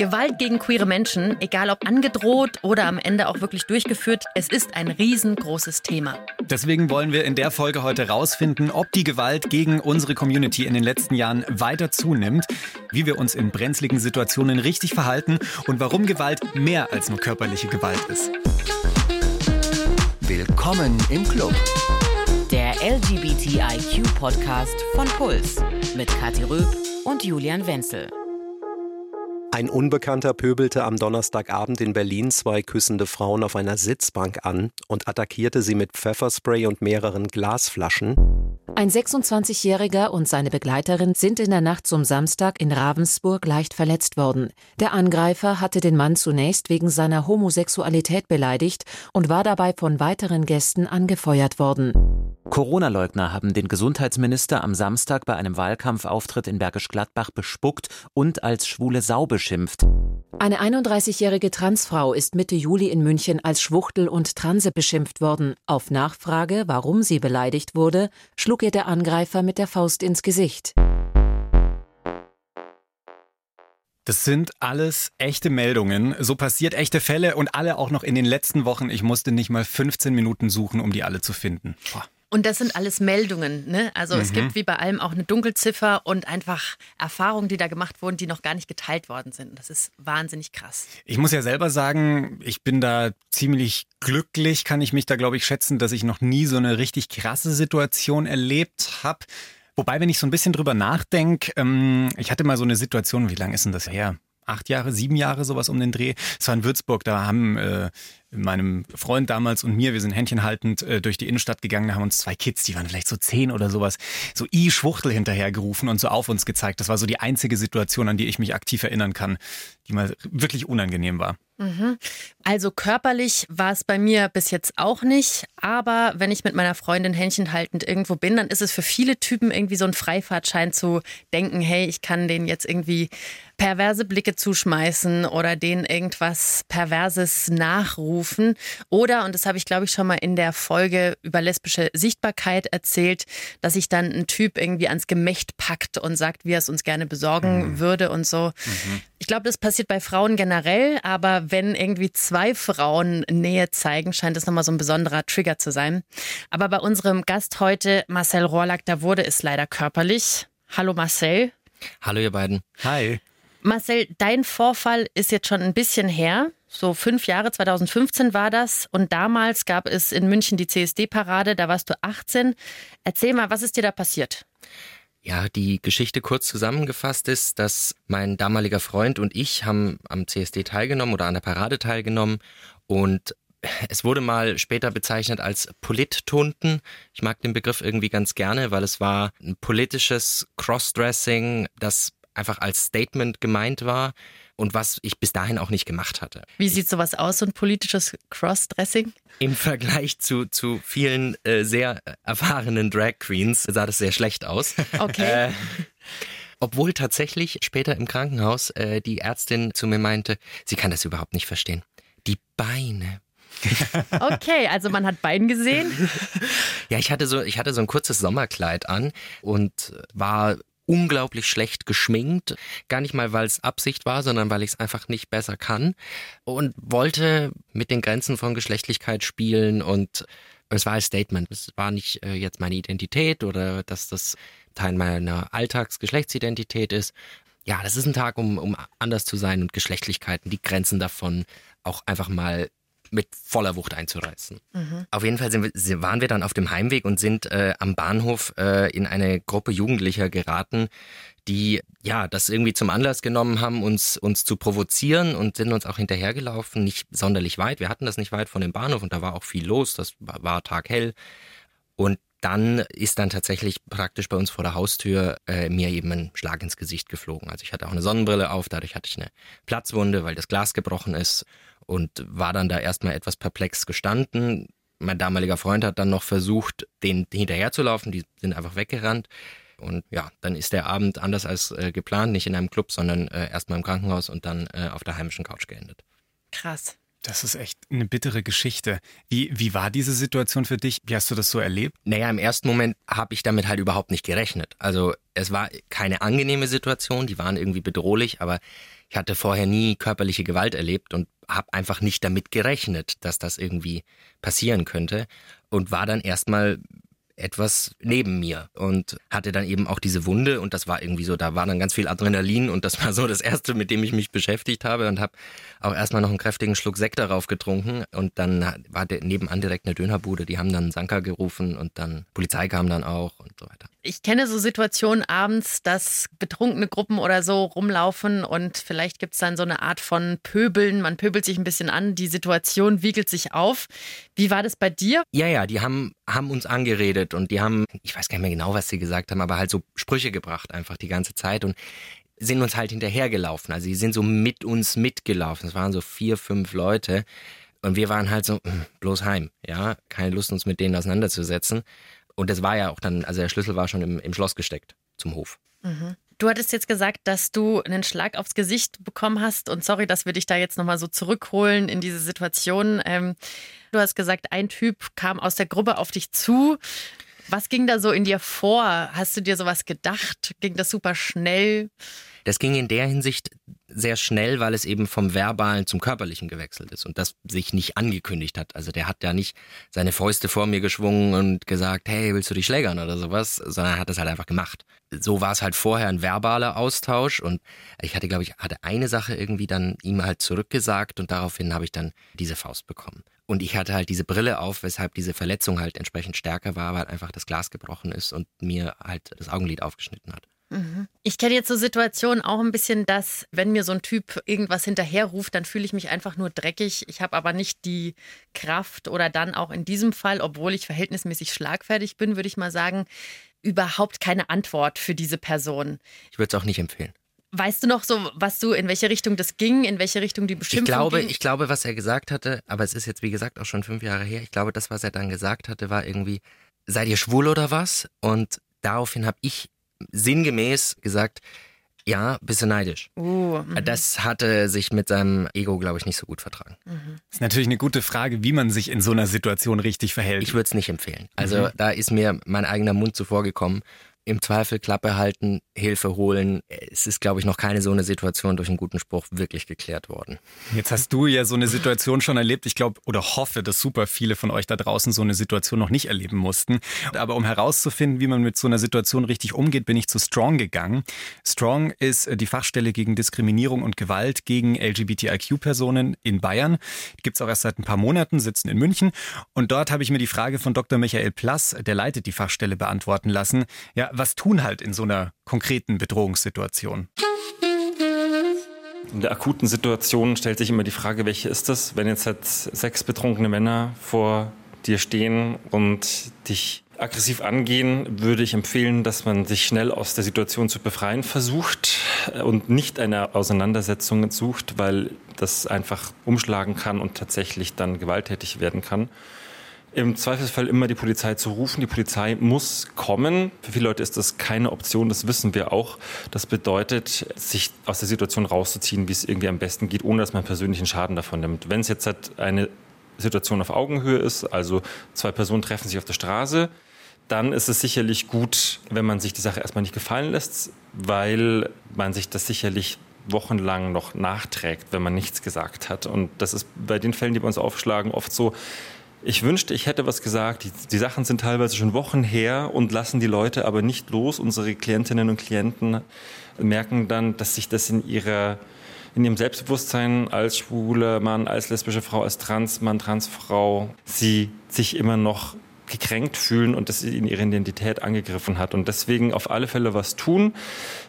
Gewalt gegen queere Menschen, egal ob angedroht oder am Ende auch wirklich durchgeführt, es ist ein riesengroßes Thema. Deswegen wollen wir in der Folge heute rausfinden, ob die Gewalt gegen unsere Community in den letzten Jahren weiter zunimmt, wie wir uns in brenzligen Situationen richtig verhalten und warum Gewalt mehr als nur körperliche Gewalt ist. Willkommen im Club. Der LGBTIQ-Podcast von Puls mit Kathi Röb und Julian Wenzel. Ein Unbekannter pöbelte am Donnerstagabend in Berlin zwei küssende Frauen auf einer Sitzbank an und attackierte sie mit Pfefferspray und mehreren Glasflaschen. Ein 26-Jähriger und seine Begleiterin sind in der Nacht zum Samstag in Ravensburg leicht verletzt worden. Der Angreifer hatte den Mann zunächst wegen seiner Homosexualität beleidigt und war dabei von weiteren Gästen angefeuert worden. Corona-Leugner haben den Gesundheitsminister am Samstag bei einem Wahlkampfauftritt in Bergisch Gladbach bespuckt und als schwule Sau beschimpft. Eine 31-jährige Transfrau ist Mitte Juli in München als Schwuchtel und Transe beschimpft worden. Auf Nachfrage, warum sie beleidigt wurde, schlug ihr der Angreifer mit der Faust ins Gesicht. Das sind alles echte Meldungen. So passiert echte Fälle und alle auch noch in den letzten Wochen. Ich musste nicht mal 15 Minuten suchen, um die alle zu finden. Boah. Und das sind alles Meldungen. Ne? Also mhm. es gibt wie bei allem auch eine Dunkelziffer und einfach Erfahrungen, die da gemacht wurden, die noch gar nicht geteilt worden sind. Das ist wahnsinnig krass. Ich muss ja selber sagen, ich bin da ziemlich glücklich, kann ich mich da, glaube ich, schätzen, dass ich noch nie so eine richtig krasse Situation erlebt habe. Wobei, wenn ich so ein bisschen drüber nachdenke, ähm, ich hatte mal so eine Situation, wie lange ist denn das her? Acht Jahre, sieben Jahre, sowas um den Dreh. Es war in Würzburg, da haben äh, meinem Freund damals und mir, wir sind händchenhaltend äh, durch die Innenstadt gegangen, da haben uns zwei Kids, die waren vielleicht so zehn oder sowas, so i Schwuchtel hinterhergerufen und so auf uns gezeigt. Das war so die einzige Situation, an die ich mich aktiv erinnern kann, die mal wirklich unangenehm war. Mhm. Also körperlich war es bei mir bis jetzt auch nicht, aber wenn ich mit meiner Freundin händchenhaltend irgendwo bin, dann ist es für viele Typen irgendwie so ein Freifahrtschein zu denken, hey, ich kann denen jetzt irgendwie perverse Blicke zuschmeißen oder denen irgendwas Perverses nachrufen. Oder, und das habe ich glaube ich schon mal in der Folge über lesbische Sichtbarkeit erzählt, dass sich dann ein Typ irgendwie ans Gemächt packt und sagt, wie er es uns gerne besorgen mhm. würde und so. Mhm. Ich glaube, das passiert bei Frauen generell, aber wenn irgendwie zwei Frauen Nähe zeigen, scheint das nochmal so ein besonderer Trigger zu sein. Aber bei unserem Gast heute, Marcel Rohrlack, da wurde es leider körperlich. Hallo Marcel. Hallo ihr beiden. Hi. Marcel, dein Vorfall ist jetzt schon ein bisschen her. So fünf Jahre, 2015 war das. Und damals gab es in München die CSD-Parade, da warst du 18. Erzähl mal, was ist dir da passiert? Ja, die Geschichte kurz zusammengefasst ist, dass mein damaliger Freund und ich haben am CSD teilgenommen oder an der Parade teilgenommen und es wurde mal später bezeichnet als Polittunten. Ich mag den Begriff irgendwie ganz gerne, weil es war ein politisches Crossdressing, das einfach als Statement gemeint war und was ich bis dahin auch nicht gemacht hatte. Wie sieht sowas aus, so ein politisches Crossdressing? Im Vergleich zu, zu vielen äh, sehr erfahrenen Drag Queens sah das sehr schlecht aus. Okay. Äh, obwohl tatsächlich später im Krankenhaus äh, die Ärztin zu mir meinte, sie kann das überhaupt nicht verstehen. Die Beine. Okay, also man hat Bein gesehen. Ja, ich hatte so, ich hatte so ein kurzes Sommerkleid an und war unglaublich schlecht geschminkt. Gar nicht mal, weil es Absicht war, sondern weil ich es einfach nicht besser kann. Und wollte mit den Grenzen von Geschlechtlichkeit spielen und es war ein Statement. Es war nicht äh, jetzt meine Identität oder dass das Teil meiner Alltagsgeschlechtsidentität ist. Ja, das ist ein Tag, um, um anders zu sein und Geschlechtlichkeiten, die Grenzen davon auch einfach mal mit voller Wucht einzureißen. Mhm. Auf jeden Fall wir, waren wir dann auf dem Heimweg und sind äh, am Bahnhof äh, in eine Gruppe Jugendlicher geraten, die ja das irgendwie zum Anlass genommen haben, uns uns zu provozieren und sind uns auch hinterhergelaufen, nicht sonderlich weit. Wir hatten das nicht weit von dem Bahnhof und da war auch viel los. Das war, taghell und dann ist dann tatsächlich praktisch bei uns vor der Haustür äh, mir eben ein Schlag ins Gesicht geflogen. Also ich hatte auch eine Sonnenbrille auf, dadurch hatte ich eine Platzwunde, weil das Glas gebrochen ist und war dann da erstmal etwas perplex gestanden. Mein damaliger Freund hat dann noch versucht, den hinterherzulaufen, die sind einfach weggerannt. Und ja, dann ist der Abend anders als äh, geplant, nicht in einem Club, sondern äh, erstmal im Krankenhaus und dann äh, auf der heimischen Couch geendet. Krass. Das ist echt eine bittere Geschichte. Wie, wie war diese Situation für dich? Wie hast du das so erlebt? Naja, im ersten Moment habe ich damit halt überhaupt nicht gerechnet. Also es war keine angenehme Situation, die waren irgendwie bedrohlich, aber ich hatte vorher nie körperliche Gewalt erlebt und habe einfach nicht damit gerechnet, dass das irgendwie passieren könnte und war dann erstmal etwas neben mir und hatte dann eben auch diese Wunde und das war irgendwie so, da war dann ganz viel Adrenalin und das war so das erste, mit dem ich mich beschäftigt habe und habe auch erstmal noch einen kräftigen Schluck Sekt darauf getrunken und dann war der nebenan direkt eine Dönerbude, die haben dann Sanka gerufen und dann Polizei kam dann auch und so weiter. Ich kenne so Situationen abends, dass betrunkene Gruppen oder so rumlaufen und vielleicht gibt es dann so eine Art von Pöbeln. Man pöbelt sich ein bisschen an, die Situation wiegelt sich auf. Wie war das bei dir? Ja, ja, die haben, haben uns angeredet und die haben, ich weiß gar nicht mehr genau, was sie gesagt haben, aber halt so Sprüche gebracht einfach die ganze Zeit und sind uns halt hinterhergelaufen. Also die sind so mit uns mitgelaufen. Es waren so vier, fünf Leute. Und wir waren halt so, hm, bloß heim, ja, keine Lust, uns mit denen auseinanderzusetzen. Und das war ja auch dann, also der Schlüssel war schon im, im Schloss gesteckt zum Hof. Mhm. Du hattest jetzt gesagt, dass du einen Schlag aufs Gesicht bekommen hast. Und sorry, dass wir dich da jetzt nochmal so zurückholen in diese Situation. Ähm, du hast gesagt, ein Typ kam aus der Gruppe auf dich zu. Was ging da so in dir vor? Hast du dir sowas gedacht? Ging das super schnell? Das ging in der Hinsicht sehr schnell, weil es eben vom Verbalen zum Körperlichen gewechselt ist und das sich nicht angekündigt hat. Also der hat ja nicht seine Fäuste vor mir geschwungen und gesagt, hey, willst du dich schlägern oder sowas, sondern er hat das halt einfach gemacht. So war es halt vorher ein verbaler Austausch und ich hatte, glaube ich, hatte eine Sache irgendwie dann ihm halt zurückgesagt und daraufhin habe ich dann diese Faust bekommen. Und ich hatte halt diese Brille auf, weshalb diese Verletzung halt entsprechend stärker war, weil einfach das Glas gebrochen ist und mir halt das Augenlid aufgeschnitten hat. Mhm. Ich kenne jetzt so Situationen auch ein bisschen, dass wenn mir so ein Typ irgendwas hinterherruft, dann fühle ich mich einfach nur dreckig. Ich habe aber nicht die Kraft oder dann auch in diesem Fall, obwohl ich verhältnismäßig schlagfertig bin, würde ich mal sagen, überhaupt keine Antwort für diese Person. Ich würde es auch nicht empfehlen. Weißt du noch so, was du, in welche Richtung das ging, in welche Richtung die Beschimpfung ich glaube, ging? Ich glaube, was er gesagt hatte, aber es ist jetzt wie gesagt auch schon fünf Jahre her, ich glaube, das, was er dann gesagt hatte, war irgendwie, seid ihr schwul oder was? Und daraufhin habe ich sinngemäß gesagt, ja, bist du neidisch. Uh, das hatte sich mit seinem Ego, glaube ich, nicht so gut vertragen. Mhm. Das ist natürlich eine gute Frage, wie man sich in so einer Situation richtig verhält. Ich würde es nicht empfehlen. Also mhm. da ist mir mein eigener Mund zuvor gekommen im Zweifel Klappe halten, Hilfe holen. Es ist, glaube ich, noch keine so eine Situation durch einen guten Spruch wirklich geklärt worden. Jetzt hast du ja so eine Situation schon erlebt. Ich glaube oder hoffe, dass super viele von euch da draußen so eine Situation noch nicht erleben mussten. Aber um herauszufinden, wie man mit so einer Situation richtig umgeht, bin ich zu Strong gegangen. Strong ist die Fachstelle gegen Diskriminierung und Gewalt gegen LGBTIQ-Personen in Bayern. Gibt es auch erst seit ein paar Monaten, sitzen in München. Und dort habe ich mir die Frage von Dr. Michael Plass, der leitet die Fachstelle, beantworten lassen. Ja, was tun halt in so einer konkreten Bedrohungssituation? In der akuten Situation stellt sich immer die Frage, welche ist das? Wenn jetzt halt sechs betrunkene Männer vor dir stehen und dich aggressiv angehen, würde ich empfehlen, dass man sich schnell aus der Situation zu befreien versucht und nicht eine Auseinandersetzung sucht, weil das einfach umschlagen kann und tatsächlich dann gewalttätig werden kann im Zweifelsfall immer die Polizei zu rufen. Die Polizei muss kommen. Für viele Leute ist das keine Option, das wissen wir auch. Das bedeutet, sich aus der Situation rauszuziehen, wie es irgendwie am besten geht, ohne dass man persönlichen Schaden davon nimmt. Wenn es jetzt halt eine Situation auf Augenhöhe ist, also zwei Personen treffen sich auf der Straße, dann ist es sicherlich gut, wenn man sich die Sache erstmal nicht gefallen lässt, weil man sich das sicherlich wochenlang noch nachträgt, wenn man nichts gesagt hat. Und das ist bei den Fällen, die bei uns aufschlagen, oft so, ich wünschte, ich hätte was gesagt. Die, die, Sachen sind teilweise schon Wochen her und lassen die Leute aber nicht los. Unsere Klientinnen und Klienten merken dann, dass sich das in ihrer in ihrem Selbstbewusstsein als schwuler Mann, als lesbische Frau, als Transmann, Transfrau, sie sich immer noch gekränkt fühlen und das in ihre Identität angegriffen hat. Und deswegen auf alle Fälle was tun.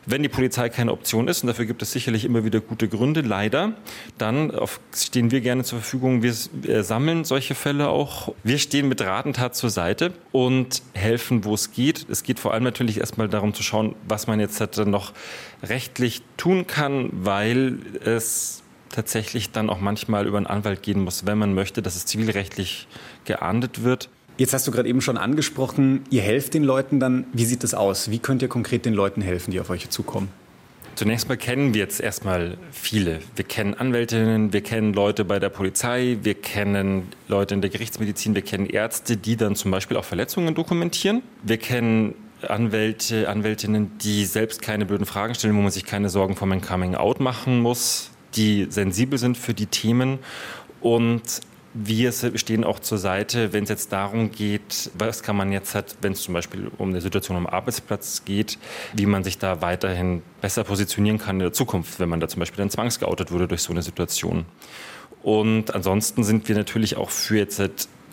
Wenn die Polizei keine Option ist, und dafür gibt es sicherlich immer wieder gute Gründe, leider, dann stehen wir gerne zur Verfügung. Wir, wir sammeln solche Fälle auch. Wir stehen mit Rat und Tat zur Seite und helfen, wo es geht. Es geht vor allem natürlich erstmal darum zu schauen, was man jetzt halt noch rechtlich tun kann, weil es tatsächlich dann auch manchmal über einen Anwalt gehen muss, wenn man möchte, dass es zivilrechtlich geahndet wird. Jetzt hast du gerade eben schon angesprochen, ihr helft den Leuten dann. Wie sieht das aus? Wie könnt ihr konkret den Leuten helfen, die auf euch zukommen? Zunächst mal kennen wir jetzt erstmal viele. Wir kennen Anwältinnen, wir kennen Leute bei der Polizei, wir kennen Leute in der Gerichtsmedizin, wir kennen Ärzte, die dann zum Beispiel auch Verletzungen dokumentieren. Wir kennen Anwälte, Anwältinnen, die selbst keine blöden Fragen stellen, wo man sich keine Sorgen vor einem Coming Out machen muss, die sensibel sind für die Themen und wir stehen auch zur Seite, wenn es jetzt darum geht, was kann man jetzt hat, wenn es zum Beispiel um eine Situation am Arbeitsplatz geht, wie man sich da weiterhin besser positionieren kann in der Zukunft, wenn man da zum Beispiel dann zwangsgeoutet wurde durch so eine Situation. Und ansonsten sind wir natürlich auch für jetzt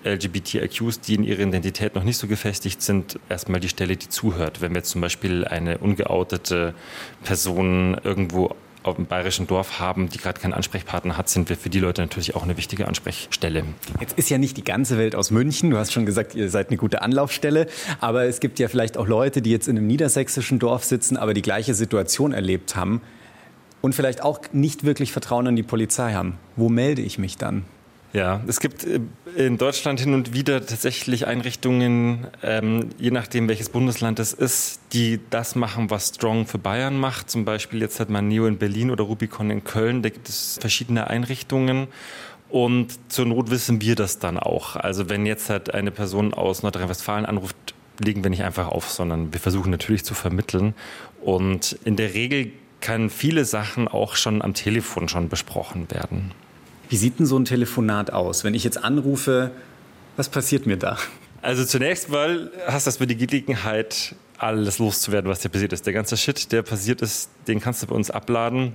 LGBTIQs, die in ihrer Identität noch nicht so gefestigt sind, erstmal die Stelle, die zuhört. Wenn wir jetzt zum Beispiel eine ungeoutete Person irgendwo auf dem bayerischen Dorf haben, die gerade keinen Ansprechpartner hat, sind wir für die Leute natürlich auch eine wichtige Ansprechstelle. Jetzt ist ja nicht die ganze Welt aus München. Du hast schon gesagt, ihr seid eine gute Anlaufstelle. Aber es gibt ja vielleicht auch Leute, die jetzt in einem niedersächsischen Dorf sitzen, aber die gleiche Situation erlebt haben und vielleicht auch nicht wirklich Vertrauen in die Polizei haben. Wo melde ich mich dann? Ja, es gibt äh, in Deutschland hin und wieder tatsächlich Einrichtungen, ähm, je nachdem welches Bundesland es ist, die das machen, was Strong für Bayern macht. Zum Beispiel jetzt hat man Neo in Berlin oder Rubicon in Köln. Da gibt es verschiedene Einrichtungen. Und zur Not wissen wir das dann auch. Also wenn jetzt halt eine Person aus Nordrhein-Westfalen anruft, legen wir nicht einfach auf, sondern wir versuchen natürlich zu vermitteln. Und in der Regel kann viele Sachen auch schon am Telefon schon besprochen werden. Wie sieht denn so ein Telefonat aus? Wenn ich jetzt anrufe, was passiert mir da? Also zunächst mal hast du die Gelegenheit, alles loszuwerden, was dir passiert ist. Der ganze Shit, der passiert ist, den kannst du bei uns abladen.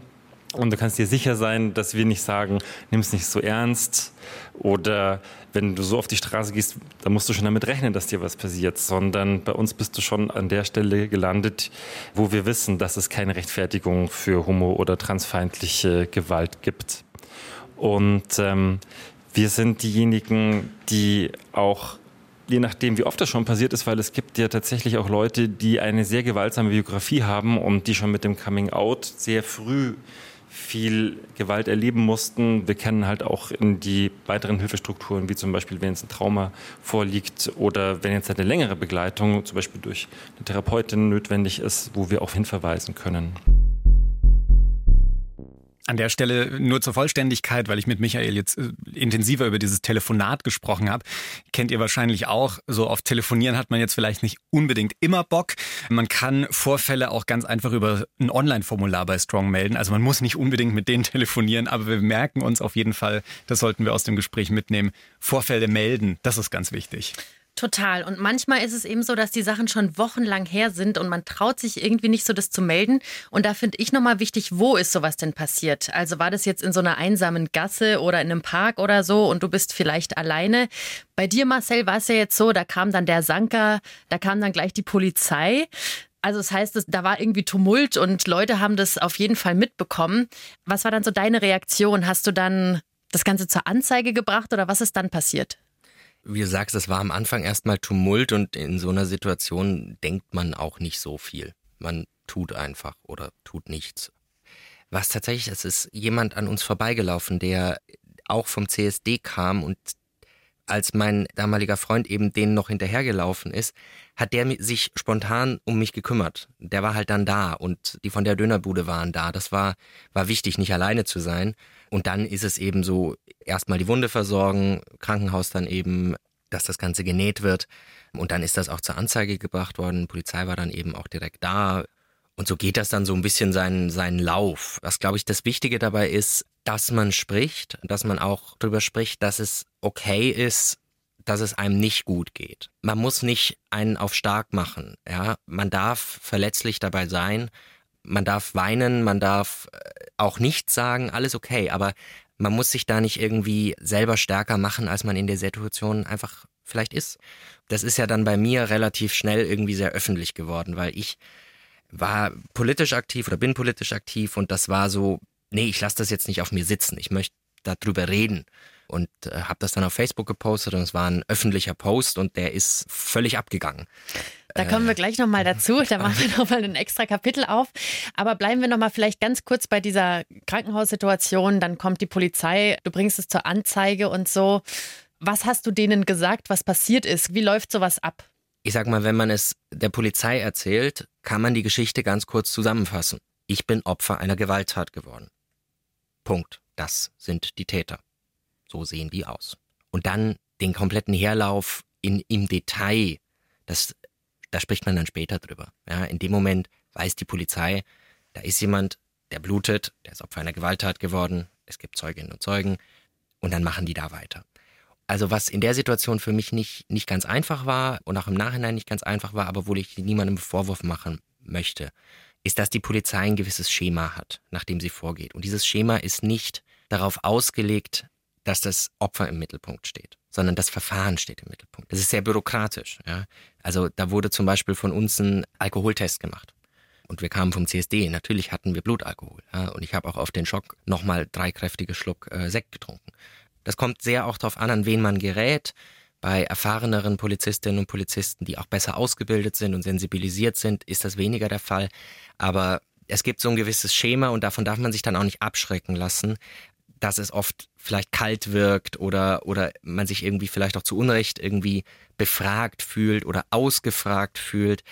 Und du kannst dir sicher sein, dass wir nicht sagen, nimm es nicht so ernst. Oder wenn du so auf die Straße gehst, dann musst du schon damit rechnen, dass dir was passiert. Sondern bei uns bist du schon an der Stelle gelandet, wo wir wissen, dass es keine Rechtfertigung für homo- oder transfeindliche Gewalt gibt. Und ähm, wir sind diejenigen, die auch je nachdem, wie oft das schon passiert ist, weil es gibt ja tatsächlich auch Leute, die eine sehr gewaltsame Biografie haben und die schon mit dem Coming Out sehr früh viel Gewalt erleben mussten. Wir kennen halt auch in die weiteren Hilfestrukturen, wie zum Beispiel, wenn jetzt ein Trauma vorliegt oder wenn jetzt eine längere Begleitung, zum Beispiel durch eine Therapeutin notwendig ist, wo wir auch hinverweisen können. An der Stelle nur zur Vollständigkeit, weil ich mit Michael jetzt äh, intensiver über dieses Telefonat gesprochen habe, kennt ihr wahrscheinlich auch, so auf Telefonieren hat man jetzt vielleicht nicht unbedingt immer Bock. Man kann Vorfälle auch ganz einfach über ein Online-Formular bei Strong melden. Also man muss nicht unbedingt mit denen telefonieren, aber wir merken uns auf jeden Fall, das sollten wir aus dem Gespräch mitnehmen, Vorfälle melden, das ist ganz wichtig. Total. Und manchmal ist es eben so, dass die Sachen schon wochenlang her sind und man traut sich irgendwie nicht so, das zu melden. Und da finde ich nochmal wichtig, wo ist sowas denn passiert? Also war das jetzt in so einer einsamen Gasse oder in einem Park oder so und du bist vielleicht alleine? Bei dir, Marcel, war es ja jetzt so, da kam dann der Sanker, da kam dann gleich die Polizei. Also das heißt, da war irgendwie Tumult und Leute haben das auf jeden Fall mitbekommen. Was war dann so deine Reaktion? Hast du dann das Ganze zur Anzeige gebracht oder was ist dann passiert? Wie du sagst, es war am Anfang erstmal Tumult und in so einer Situation denkt man auch nicht so viel. Man tut einfach oder tut nichts. Was tatsächlich ist, ist jemand an uns vorbeigelaufen, der auch vom CSD kam und als mein damaliger Freund eben denen noch hinterhergelaufen ist, hat der sich spontan um mich gekümmert. Der war halt dann da und die von der Dönerbude waren da. Das war, war wichtig, nicht alleine zu sein. Und dann ist es eben so, erstmal die Wunde versorgen, Krankenhaus dann eben, dass das Ganze genäht wird. Und dann ist das auch zur Anzeige gebracht worden. Die Polizei war dann eben auch direkt da. Und so geht das dann so ein bisschen seinen, seinen Lauf. Was, glaube ich, das Wichtige dabei ist, dass man spricht, dass man auch darüber spricht, dass es okay ist, dass es einem nicht gut geht. Man muss nicht einen auf stark machen. Ja, man darf verletzlich dabei sein man darf weinen, man darf äh, auch nichts sagen, alles okay, aber man muss sich da nicht irgendwie selber stärker machen, als man in der Situation einfach vielleicht ist. Das ist ja dann bei mir relativ schnell irgendwie sehr öffentlich geworden, weil ich war politisch aktiv oder bin politisch aktiv und das war so, nee, ich lasse das jetzt nicht auf mir sitzen, ich möchte darüber reden und äh, habe das dann auf Facebook gepostet und es war ein öffentlicher Post und der ist völlig abgegangen. Da kommen wir gleich nochmal dazu. Da machen wir nochmal ein extra Kapitel auf. Aber bleiben wir nochmal vielleicht ganz kurz bei dieser Krankenhaussituation. Dann kommt die Polizei, du bringst es zur Anzeige und so. Was hast du denen gesagt, was passiert ist? Wie läuft sowas ab? Ich sag mal, wenn man es der Polizei erzählt, kann man die Geschichte ganz kurz zusammenfassen. ich bin Opfer einer Gewalttat geworden. Punkt. Das sind die Täter. So sehen die aus. Und dann den kompletten Herlauf in, im Detail, das, da spricht man dann später drüber. Ja, in dem Moment weiß die Polizei, da ist jemand, der blutet, der ist Opfer einer Gewalttat geworden, es gibt Zeuginnen und Zeugen und dann machen die da weiter. Also was in der Situation für mich nicht, nicht ganz einfach war und auch im Nachhinein nicht ganz einfach war, aber wo ich niemandem Vorwurf machen möchte, ist, dass die Polizei ein gewisses Schema hat, nach dem sie vorgeht. Und dieses Schema ist nicht darauf ausgelegt, dass das Opfer im Mittelpunkt steht, sondern das Verfahren steht im Mittelpunkt. Das ist sehr bürokratisch. Ja? Also da wurde zum Beispiel von uns ein Alkoholtest gemacht. Und wir kamen vom CSD. Natürlich hatten wir Blutalkohol. Ja? Und ich habe auch auf den Schock nochmal drei kräftige Schluck äh, Sekt getrunken. Das kommt sehr auch darauf an, an wen man gerät. Bei erfahreneren Polizistinnen und Polizisten, die auch besser ausgebildet sind und sensibilisiert sind, ist das weniger der Fall. Aber es gibt so ein gewisses Schema und davon darf man sich dann auch nicht abschrecken lassen, dass es oft vielleicht kalt wirkt oder, oder man sich irgendwie vielleicht auch zu Unrecht irgendwie befragt fühlt oder ausgefragt fühlt.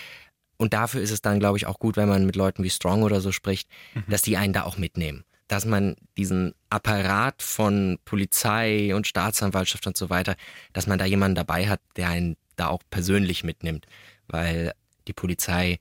Und dafür ist es dann, glaube ich, auch gut, wenn man mit Leuten wie Strong oder so spricht, mhm. dass die einen da auch mitnehmen. Dass man diesen Apparat von Polizei und Staatsanwaltschaft und so weiter, dass man da jemanden dabei hat, der einen da auch persönlich mitnimmt. Weil die Polizei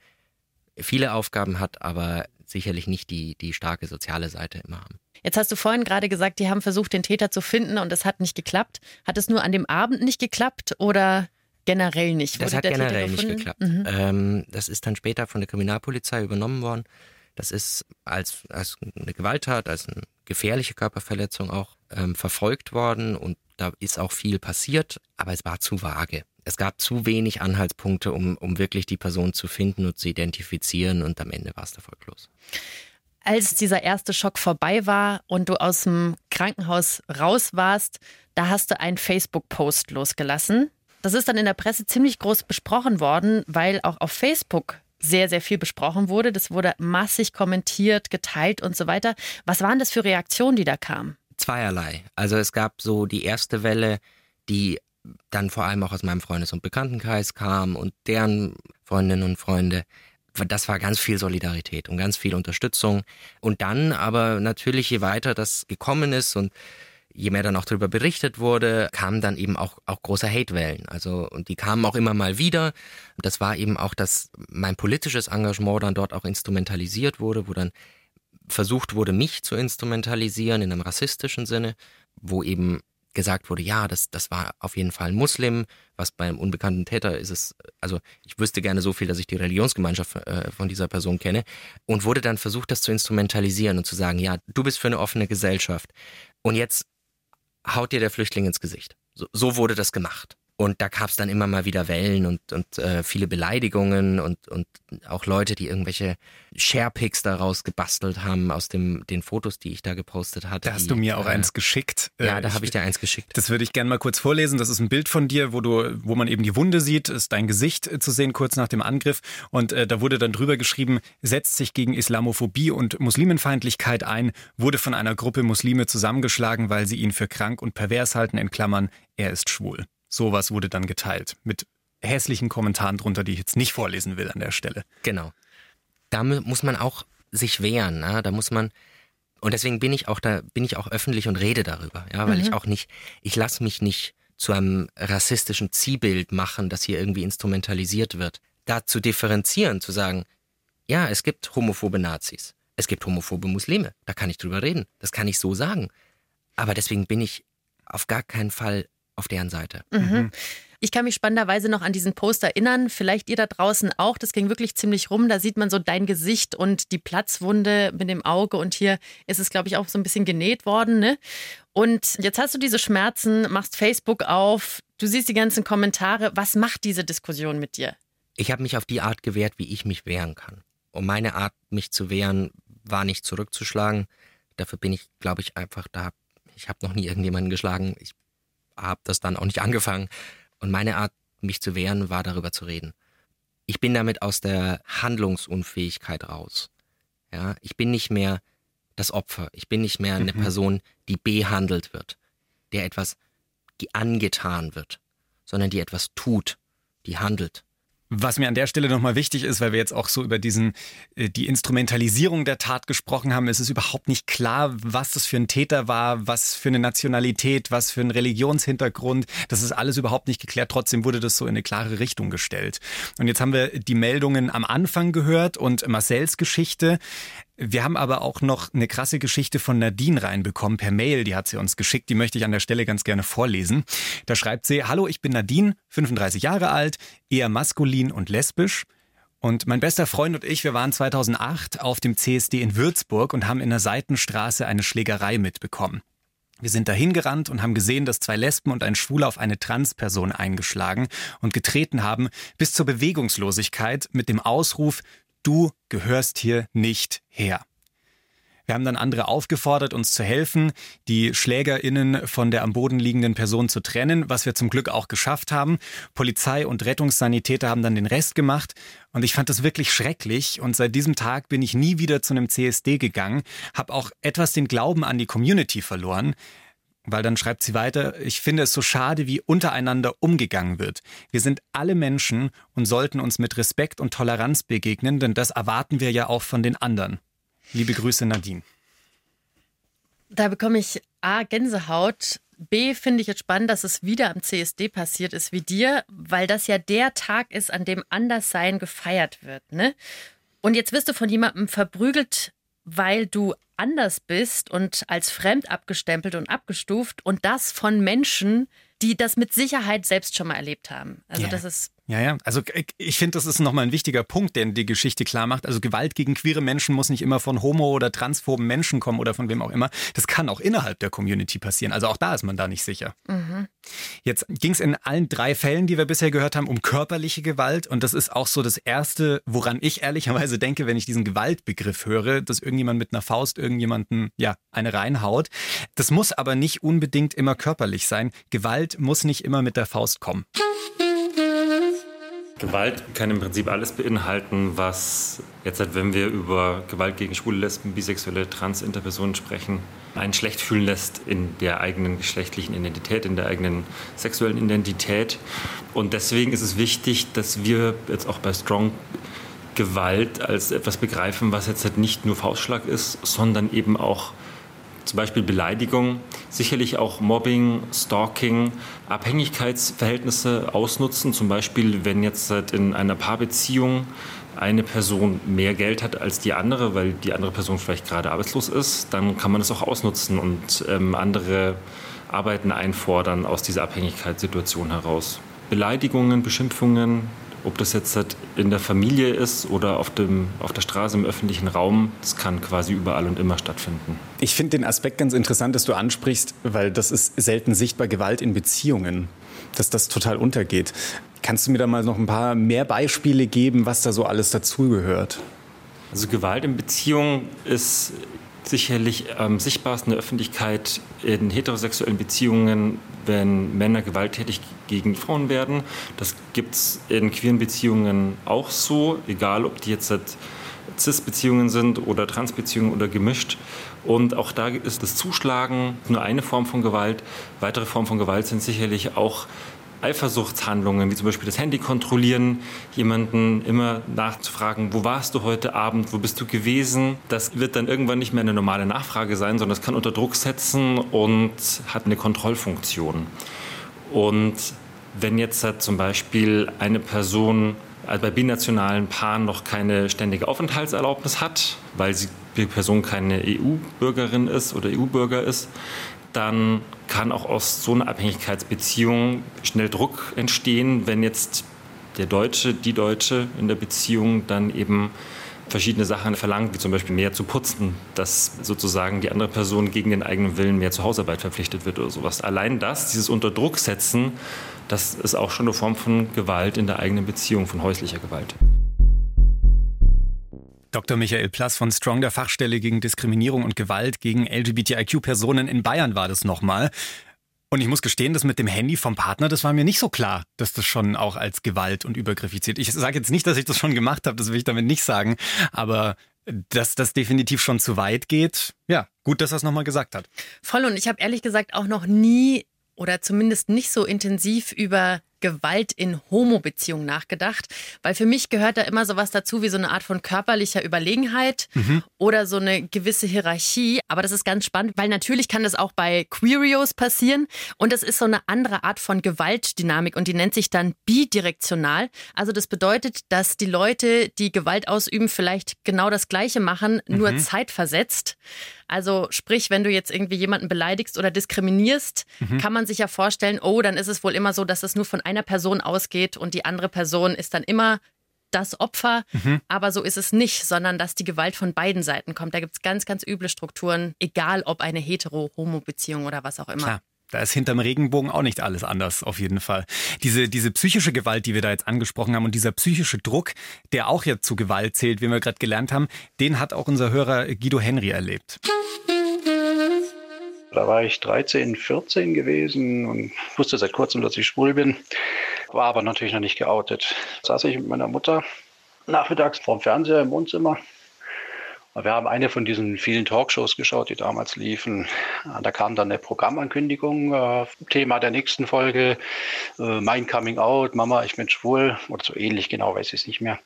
viele Aufgaben hat, aber sicherlich nicht die, die starke soziale Seite immer haben. Jetzt hast du vorhin gerade gesagt, die haben versucht, den Täter zu finden und es hat nicht geklappt. Hat es nur an dem Abend nicht geklappt oder generell nicht? Das hat generell nicht geklappt. Mhm. Ähm, das ist dann später von der Kriminalpolizei übernommen worden. Das ist als, als eine Gewalttat, als eine gefährliche Körperverletzung auch ähm, verfolgt worden und da ist auch viel passiert, aber es war zu vage. Es gab zu wenig Anhaltspunkte, um, um wirklich die Person zu finden und zu identifizieren und am Ende war es erfolglos als dieser erste Schock vorbei war und du aus dem Krankenhaus raus warst, da hast du einen Facebook-Post losgelassen. Das ist dann in der Presse ziemlich groß besprochen worden, weil auch auf Facebook sehr, sehr viel besprochen wurde. Das wurde massig kommentiert, geteilt und so weiter. Was waren das für Reaktionen, die da kamen? Zweierlei. Also es gab so die erste Welle, die dann vor allem auch aus meinem Freundes- und Bekanntenkreis kam und deren Freundinnen und Freunde das war ganz viel Solidarität und ganz viel Unterstützung. Und dann aber natürlich, je weiter das gekommen ist und je mehr dann auch darüber berichtet wurde, kamen dann eben auch, auch große Hatewellen. Also, und die kamen auch immer mal wieder. Das war eben auch, dass mein politisches Engagement dann dort auch instrumentalisiert wurde, wo dann versucht wurde, mich zu instrumentalisieren in einem rassistischen Sinne, wo eben gesagt wurde, ja, das, das war auf jeden Fall ein Muslim, was beim unbekannten Täter ist es, also ich wüsste gerne so viel, dass ich die Religionsgemeinschaft äh, von dieser Person kenne und wurde dann versucht, das zu instrumentalisieren und zu sagen, ja, du bist für eine offene Gesellschaft und jetzt haut dir der Flüchtling ins Gesicht. So, so wurde das gemacht. Und da gab es dann immer mal wieder Wellen und, und äh, viele Beleidigungen und, und auch Leute, die irgendwelche Sharepics daraus gebastelt haben aus dem, den Fotos, die ich da gepostet hatte. Da hast die, du mir auch äh, eins geschickt. Ja, da habe ich dir eins geschickt. Das würde ich gerne mal kurz vorlesen. Das ist ein Bild von dir, wo du, wo man eben die Wunde sieht, ist dein Gesicht äh, zu sehen kurz nach dem Angriff. Und äh, da wurde dann drüber geschrieben, setzt sich gegen Islamophobie und Muslimenfeindlichkeit ein, wurde von einer Gruppe Muslime zusammengeschlagen, weil sie ihn für krank und pervers halten, in Klammern, er ist schwul. Sowas wurde dann geteilt mit hässlichen Kommentaren drunter, die ich jetzt nicht vorlesen will an der Stelle. Genau. Da muss man auch sich wehren. Ne? Da muss man und deswegen bin ich auch da, bin ich auch öffentlich und rede darüber, ja, weil mhm. ich auch nicht, ich lasse mich nicht zu einem rassistischen Ziehbild machen, das hier irgendwie instrumentalisiert wird. Da zu differenzieren, zu sagen, ja, es gibt homophobe Nazis, es gibt homophobe Muslime, da kann ich drüber reden, das kann ich so sagen. Aber deswegen bin ich auf gar keinen Fall auf deren Seite. Mhm. Ich kann mich spannenderweise noch an diesen Post erinnern, vielleicht ihr da draußen auch. Das ging wirklich ziemlich rum. Da sieht man so dein Gesicht und die Platzwunde mit dem Auge. Und hier ist es, glaube ich, auch so ein bisschen genäht worden. Ne? Und jetzt hast du diese Schmerzen, machst Facebook auf, du siehst die ganzen Kommentare. Was macht diese Diskussion mit dir? Ich habe mich auf die Art gewehrt, wie ich mich wehren kann. Und meine Art, mich zu wehren, war nicht zurückzuschlagen. Dafür bin ich, glaube ich, einfach da. Ich habe noch nie irgendjemanden geschlagen. Ich habe das dann auch nicht angefangen. Und meine Art, mich zu wehren, war darüber zu reden. Ich bin damit aus der Handlungsunfähigkeit raus. Ja, ich bin nicht mehr das Opfer. Ich bin nicht mehr eine mhm. Person, die behandelt wird, der etwas angetan wird, sondern die etwas tut, die handelt. Was mir an der Stelle nochmal wichtig ist, weil wir jetzt auch so über diesen, äh, die Instrumentalisierung der Tat gesprochen haben, ist es überhaupt nicht klar, was das für ein Täter war, was für eine Nationalität, was für ein Religionshintergrund. Das ist alles überhaupt nicht geklärt. Trotzdem wurde das so in eine klare Richtung gestellt. Und jetzt haben wir die Meldungen am Anfang gehört und Marcells Geschichte. Wir haben aber auch noch eine krasse Geschichte von Nadine reinbekommen per Mail, die hat sie uns geschickt, die möchte ich an der Stelle ganz gerne vorlesen. Da schreibt sie, Hallo, ich bin Nadine, 35 Jahre alt, eher maskulin und lesbisch. Und mein bester Freund und ich, wir waren 2008 auf dem CSD in Würzburg und haben in der Seitenstraße eine Schlägerei mitbekommen. Wir sind dahin gerannt und haben gesehen, dass zwei Lesben und ein Schwuler auf eine Transperson eingeschlagen und getreten haben, bis zur Bewegungslosigkeit mit dem Ausruf, du gehörst hier nicht her. Wir haben dann andere aufgefordert, uns zu helfen, die SchlägerInnen von der am Boden liegenden Person zu trennen, was wir zum Glück auch geschafft haben. Polizei und Rettungssanitäter haben dann den Rest gemacht und ich fand das wirklich schrecklich und seit diesem Tag bin ich nie wieder zu einem CSD gegangen, habe auch etwas den Glauben an die Community verloren. Weil dann schreibt sie weiter, ich finde es so schade, wie untereinander umgegangen wird. Wir sind alle Menschen und sollten uns mit Respekt und Toleranz begegnen, denn das erwarten wir ja auch von den anderen. Liebe Grüße, Nadine. Da bekomme ich A, Gänsehaut. B, finde ich jetzt spannend, dass es wieder am CSD passiert ist wie dir, weil das ja der Tag ist, an dem Anderssein gefeiert wird. Ne? Und jetzt wirst du von jemandem verprügelt, weil du anders bist und als fremd abgestempelt und abgestuft und das von Menschen, die das mit Sicherheit selbst schon mal erlebt haben. Also yeah. das ist ja, ja. Also ich finde, das ist nochmal ein wichtiger Punkt, der die Geschichte klar macht. Also Gewalt gegen queere Menschen muss nicht immer von homo- oder transphoben Menschen kommen oder von wem auch immer. Das kann auch innerhalb der Community passieren. Also auch da ist man da nicht sicher. Mhm. Jetzt ging es in allen drei Fällen, die wir bisher gehört haben, um körperliche Gewalt. Und das ist auch so das Erste, woran ich ehrlicherweise denke, wenn ich diesen Gewaltbegriff höre, dass irgendjemand mit einer Faust irgendjemanden, ja, eine reinhaut. Das muss aber nicht unbedingt immer körperlich sein. Gewalt muss nicht immer mit der Faust kommen. Gewalt kann im Prinzip alles beinhalten, was jetzt, halt, wenn wir über Gewalt gegen schwule, Lesben, bisexuelle, trans, Interpersonen sprechen, einen schlecht fühlen lässt in der eigenen geschlechtlichen Identität, in der eigenen sexuellen Identität. Und deswegen ist es wichtig, dass wir jetzt auch bei Strong Gewalt als etwas begreifen, was jetzt halt nicht nur Faustschlag ist, sondern eben auch zum Beispiel Beleidigung, sicherlich auch Mobbing, Stalking, Abhängigkeitsverhältnisse ausnutzen. Zum Beispiel, wenn jetzt in einer Paarbeziehung eine Person mehr Geld hat als die andere, weil die andere Person vielleicht gerade arbeitslos ist, dann kann man das auch ausnutzen und ähm, andere Arbeiten einfordern aus dieser Abhängigkeitssituation heraus. Beleidigungen, Beschimpfungen, ob das jetzt halt in der Familie ist oder auf, dem, auf der Straße im öffentlichen Raum, das kann quasi überall und immer stattfinden. Ich finde den Aspekt ganz interessant, dass du ansprichst, weil das ist selten sichtbar Gewalt in Beziehungen, dass das total untergeht. Kannst du mir da mal noch ein paar mehr Beispiele geben, was da so alles dazugehört? Also Gewalt in Beziehungen ist sicherlich am sichtbarsten in der Öffentlichkeit in heterosexuellen Beziehungen, wenn Männer gewalttätig gegen Frauen werden. Das gibt es in queeren Beziehungen auch so, egal ob die jetzt Cis-Beziehungen sind oder Trans-Beziehungen oder gemischt. Und auch da ist das Zuschlagen nur eine Form von Gewalt. Weitere Formen von Gewalt sind sicherlich auch Eifersuchtshandlungen, wie zum Beispiel das Handy kontrollieren, jemanden immer nachzufragen, wo warst du heute Abend, wo bist du gewesen. Das wird dann irgendwann nicht mehr eine normale Nachfrage sein, sondern es kann unter Druck setzen und hat eine Kontrollfunktion. Und wenn jetzt halt zum Beispiel eine Person also bei binationalen Paaren noch keine ständige Aufenthaltserlaubnis hat, weil die Person keine EU-Bürgerin ist oder EU-Bürger ist, dann kann auch aus so einer Abhängigkeitsbeziehung schnell Druck entstehen, wenn jetzt der Deutsche, die Deutsche in der Beziehung dann eben verschiedene Sachen verlangt, wie zum Beispiel mehr zu putzen, dass sozusagen die andere Person gegen den eigenen Willen mehr zur Hausarbeit verpflichtet wird oder sowas. Allein das, dieses unter Druck setzen, das ist auch schon eine Form von Gewalt in der eigenen Beziehung, von häuslicher Gewalt. Dr. Michael Plass von Strong, der Fachstelle gegen Diskriminierung und Gewalt gegen LGBTIQ-Personen in Bayern war das nochmal. Und ich muss gestehen, das mit dem Handy vom Partner, das war mir nicht so klar, dass das schon auch als Gewalt und Übergriffig zählt. Ich sage jetzt nicht, dass ich das schon gemacht habe, das will ich damit nicht sagen, aber dass das definitiv schon zu weit geht, ja, gut, dass er es nochmal gesagt hat. Voll und ich habe ehrlich gesagt auch noch nie oder zumindest nicht so intensiv über Gewalt in Homo-Beziehungen nachgedacht, weil für mich gehört da immer sowas dazu wie so eine Art von körperlicher Überlegenheit mhm. oder so eine gewisse Hierarchie. Aber das ist ganz spannend, weil natürlich kann das auch bei Queerios passieren und das ist so eine andere Art von Gewaltdynamik und die nennt sich dann bidirektional. Also das bedeutet, dass die Leute, die Gewalt ausüben, vielleicht genau das Gleiche machen, nur mhm. zeitversetzt. Also sprich, wenn du jetzt irgendwie jemanden beleidigst oder diskriminierst, mhm. kann man sich ja vorstellen, oh, dann ist es wohl immer so, dass es nur von einer Person ausgeht und die andere Person ist dann immer das Opfer, mhm. aber so ist es nicht, sondern dass die Gewalt von beiden Seiten kommt. Da gibt es ganz, ganz üble Strukturen, egal ob eine hetero-homo-Beziehung oder was auch immer. Klar. Da ist hinterm Regenbogen auch nicht alles anders, auf jeden Fall. Diese, diese psychische Gewalt, die wir da jetzt angesprochen haben und dieser psychische Druck, der auch jetzt zu Gewalt zählt, wie wir gerade gelernt haben, den hat auch unser Hörer Guido Henry erlebt. Da war ich 13, 14 gewesen und wusste seit kurzem, dass ich schwul bin, war aber natürlich noch nicht geoutet. Saß ich mit meiner Mutter nachmittags vorm Fernseher im Wohnzimmer. Wir haben eine von diesen vielen Talkshows geschaut, die damals liefen. Da kam dann eine Programmankündigung, äh, Thema der nächsten Folge, äh, Mein Coming Out, Mama, ich bin schwul oder so ähnlich, genau weiß ich es nicht mehr.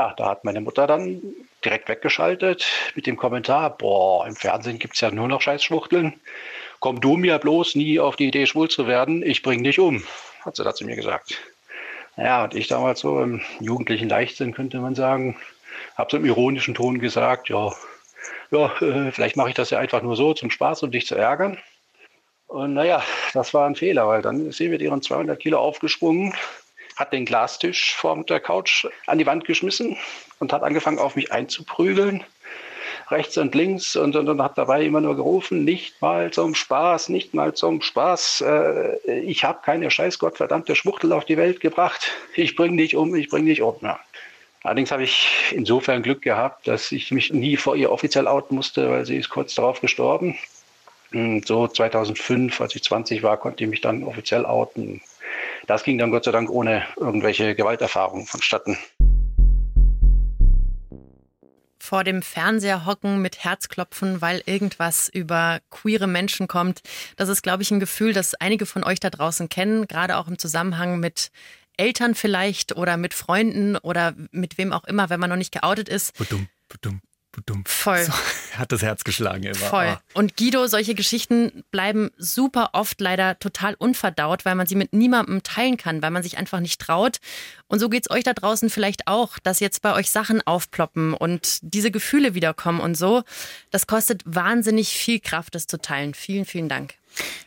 Ja, da hat meine Mutter dann direkt weggeschaltet mit dem Kommentar, boah, im Fernsehen gibt es ja nur noch Scheißschwuchteln. Komm du mir bloß nie auf die Idee, schwul zu werden, ich bring dich um, hat sie da zu mir gesagt. Ja, und ich damals so im jugendlichen Leichtsinn, könnte man sagen, habe so im ironischen Ton gesagt, ja, ja äh, vielleicht mache ich das ja einfach nur so zum Spaß, um dich zu ärgern. Und naja, das war ein Fehler, weil dann ist sie mit ihren 200 Kilo aufgesprungen, hat den Glastisch vor der Couch an die Wand geschmissen und hat angefangen, auf mich einzuprügeln. Rechts und links und, und, und hat dabei immer nur gerufen, nicht mal zum Spaß, nicht mal zum Spaß. Äh, ich habe keine scheiß gottverdammte Schwuchtel auf die Welt gebracht. Ich bring dich um, ich bring dich um. Ja. Allerdings habe ich insofern Glück gehabt, dass ich mich nie vor ihr offiziell outen musste, weil sie ist kurz darauf gestorben. Und so 2005, als ich 20 war, konnte ich mich dann offiziell outen. Das ging dann Gott sei Dank ohne irgendwelche Gewalterfahrungen vonstatten. Vor dem Fernseher hocken mit Herzklopfen, weil irgendwas über queere Menschen kommt. Das ist, glaube ich, ein Gefühl, das einige von euch da draußen kennen, gerade auch im Zusammenhang mit Eltern vielleicht oder mit Freunden oder mit wem auch immer, wenn man noch nicht geoutet ist. Budum, budum. Voll. So, hat das Herz geschlagen immer. Voll. Ah. Und Guido, solche Geschichten bleiben super oft leider total unverdaut, weil man sie mit niemandem teilen kann, weil man sich einfach nicht traut. Und so geht es euch da draußen vielleicht auch, dass jetzt bei euch Sachen aufploppen und diese Gefühle wiederkommen und so. Das kostet wahnsinnig viel Kraft, das zu teilen. Vielen, vielen Dank.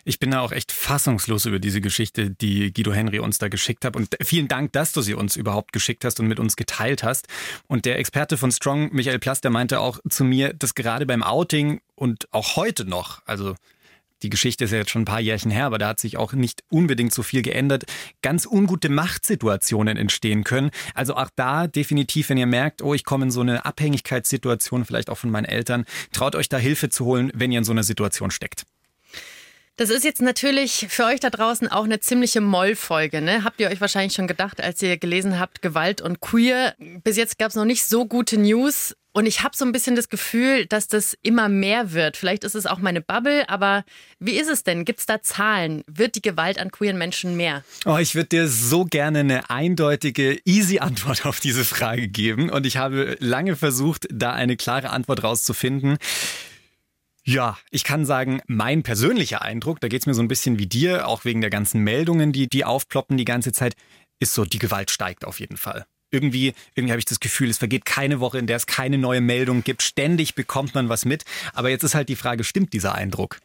Ich bin da auch echt fassungslos über diese Geschichte, die Guido Henry uns da geschickt hat. Und vielen Dank, dass du sie uns überhaupt geschickt hast und mit uns geteilt hast. Und der Experte von Strong, Michael Plast, der meinte auch zu mir, dass gerade beim Outing und auch heute noch, also die Geschichte ist ja jetzt schon ein paar Jährchen her, aber da hat sich auch nicht unbedingt so viel geändert, ganz ungute Machtsituationen entstehen können. Also auch da definitiv, wenn ihr merkt, oh, ich komme in so eine Abhängigkeitssituation, vielleicht auch von meinen Eltern, traut euch da Hilfe zu holen, wenn ihr in so einer Situation steckt. Das ist jetzt natürlich für euch da draußen auch eine ziemliche Mollfolge. Ne? Habt ihr euch wahrscheinlich schon gedacht, als ihr gelesen habt, Gewalt und Queer. Bis jetzt gab es noch nicht so gute News. Und ich habe so ein bisschen das Gefühl, dass das immer mehr wird. Vielleicht ist es auch meine Bubble, aber wie ist es denn? Gibt es da Zahlen? Wird die Gewalt an queeren Menschen mehr? Oh, ich würde dir so gerne eine eindeutige, easy Antwort auf diese Frage geben. Und ich habe lange versucht, da eine klare Antwort rauszufinden. Ja, ich kann sagen, mein persönlicher Eindruck, da geht's mir so ein bisschen wie dir, auch wegen der ganzen Meldungen, die, die aufploppen die ganze Zeit, ist so, die Gewalt steigt auf jeden Fall. Irgendwie, irgendwie habe ich das Gefühl, es vergeht keine Woche, in der es keine neue Meldung gibt. Ständig bekommt man was mit. Aber jetzt ist halt die Frage, stimmt dieser Eindruck?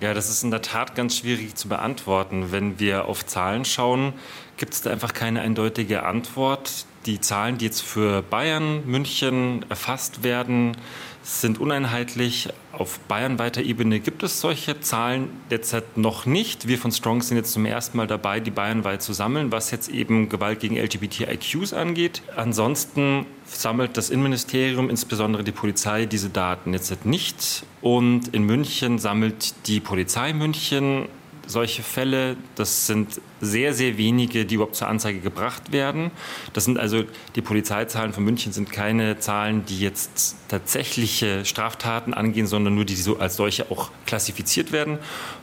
Ja, das ist in der Tat ganz schwierig zu beantworten. Wenn wir auf Zahlen schauen, gibt es da einfach keine eindeutige Antwort. Die Zahlen, die jetzt für Bayern, München erfasst werden, sind uneinheitlich. Auf bayernweiter Ebene gibt es solche Zahlen derzeit noch nicht. Wir von Strong sind jetzt zum ersten Mal dabei, die bayernweit zu sammeln, was jetzt eben Gewalt gegen LGBTIQs angeht. Ansonsten sammelt das Innenministerium, insbesondere die Polizei, diese Daten jetzt nicht. Und in München sammelt die Polizei München solche Fälle. Das sind sehr, sehr wenige, die überhaupt zur Anzeige gebracht werden. Das sind also die Polizeizahlen von München sind keine Zahlen, die jetzt tatsächliche Straftaten angehen, sondern nur die, die so als solche auch klassifiziert werden.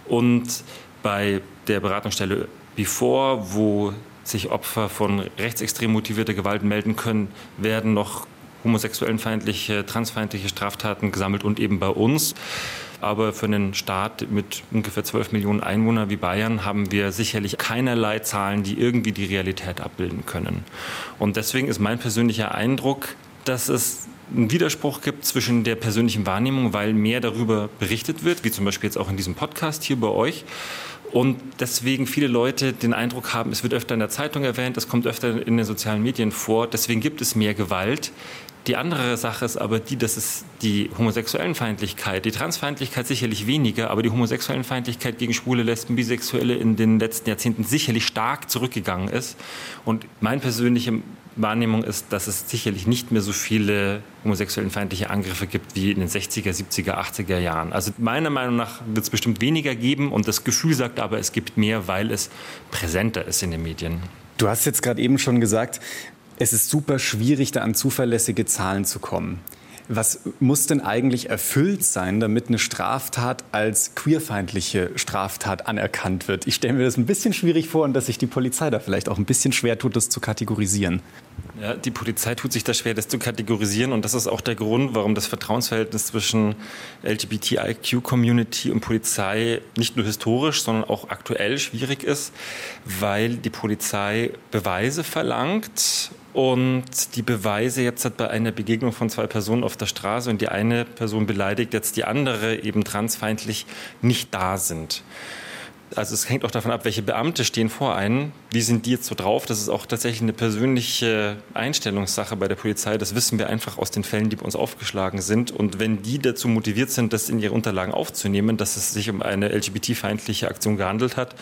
Und bei der Beratungsstelle Before, wo sich Opfer von rechtsextrem motivierter Gewalt melden können, werden noch homosexuellenfeindliche, transfeindliche Straftaten gesammelt und eben bei uns. Aber für einen Staat mit ungefähr 12 Millionen Einwohnern wie Bayern haben wir sicherlich keinerlei Zahlen, die irgendwie die Realität abbilden können. Und deswegen ist mein persönlicher Eindruck, dass es einen Widerspruch gibt zwischen der persönlichen Wahrnehmung, weil mehr darüber berichtet wird, wie zum Beispiel jetzt auch in diesem Podcast hier bei euch, und deswegen viele Leute den Eindruck haben, es wird öfter in der Zeitung erwähnt, es kommt öfter in den sozialen Medien vor, deswegen gibt es mehr Gewalt. Die andere Sache ist aber die, dass es die Homosexuellenfeindlichkeit, die Transfeindlichkeit sicherlich weniger, aber die Homosexuellenfeindlichkeit gegen Schwule, Lesben, Bisexuelle in den letzten Jahrzehnten sicherlich stark zurückgegangen ist. Und mein persönliche Wahrnehmung ist, dass es sicherlich nicht mehr so viele homosexuellenfeindliche Angriffe gibt wie in den 60er, 70er, 80er Jahren. Also meiner Meinung nach wird es bestimmt weniger geben und das Gefühl sagt aber, es gibt mehr, weil es präsenter ist in den Medien. Du hast jetzt gerade eben schon gesagt, es ist super schwierig, da an zuverlässige Zahlen zu kommen. Was muss denn eigentlich erfüllt sein, damit eine Straftat als queerfeindliche Straftat anerkannt wird? Ich stelle mir das ein bisschen schwierig vor und dass sich die Polizei da vielleicht auch ein bisschen schwer tut, das zu kategorisieren. Ja, die Polizei tut sich da schwer, das zu kategorisieren und das ist auch der Grund, warum das Vertrauensverhältnis zwischen LGBTIQ-Community und Polizei nicht nur historisch, sondern auch aktuell schwierig ist, weil die Polizei Beweise verlangt und die Beweise jetzt hat bei einer Begegnung von zwei Personen auf der Straße und die eine Person beleidigt jetzt die andere eben transfeindlich nicht da sind. Also es hängt auch davon ab, welche Beamte stehen vor einem. Wie sind die jetzt so drauf? Das ist auch tatsächlich eine persönliche Einstellungssache bei der Polizei. Das wissen wir einfach aus den Fällen, die bei uns aufgeschlagen sind. Und wenn die dazu motiviert sind, das in ihre Unterlagen aufzunehmen, dass es sich um eine LGBT-feindliche Aktion gehandelt hat,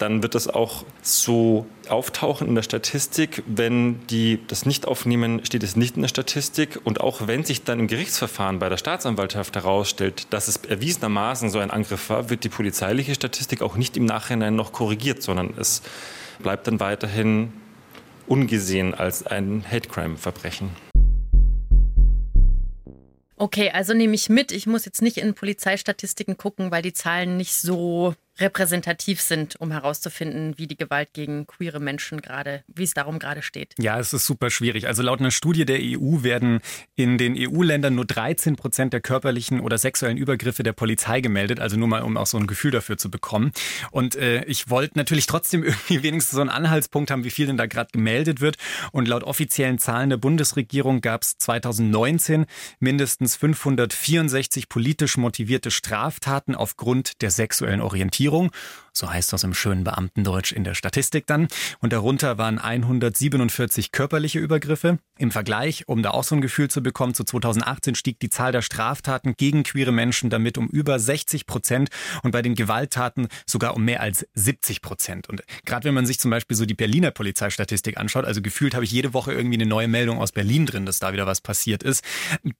dann wird das auch so auftauchen in der Statistik. Wenn die das nicht aufnehmen, steht es nicht in der Statistik. Und auch wenn sich dann im Gerichtsverfahren bei der Staatsanwaltschaft herausstellt, dass es erwiesenermaßen so ein Angriff war, wird die polizeiliche Statistik auch nicht im Nachhinein noch korrigiert, sondern es bleibt dann weiterhin ungesehen als ein Hate-Crime-Verbrechen. Okay, also nehme ich mit, ich muss jetzt nicht in Polizeistatistiken gucken, weil die Zahlen nicht so repräsentativ sind, um herauszufinden, wie die Gewalt gegen queere Menschen gerade, wie es darum gerade steht. Ja, es ist super schwierig. Also laut einer Studie der EU werden in den EU-Ländern nur 13 Prozent der körperlichen oder sexuellen Übergriffe der Polizei gemeldet. Also nur mal, um auch so ein Gefühl dafür zu bekommen. Und äh, ich wollte natürlich trotzdem irgendwie wenigstens so einen Anhaltspunkt haben, wie viel denn da gerade gemeldet wird. Und laut offiziellen Zahlen der Bundesregierung gab es 2019 mindestens 564 politisch motivierte Straftaten aufgrund der sexuellen Orientierung. Regierung. So heißt das im schönen Beamtendeutsch in der Statistik dann. Und darunter waren 147 körperliche Übergriffe. Im Vergleich, um da auch so ein Gefühl zu bekommen, zu 2018 stieg die Zahl der Straftaten gegen queere Menschen damit um über 60 Prozent und bei den Gewalttaten sogar um mehr als 70 Prozent. Und gerade wenn man sich zum Beispiel so die Berliner Polizeistatistik anschaut, also gefühlt habe ich jede Woche irgendwie eine neue Meldung aus Berlin drin, dass da wieder was passiert ist,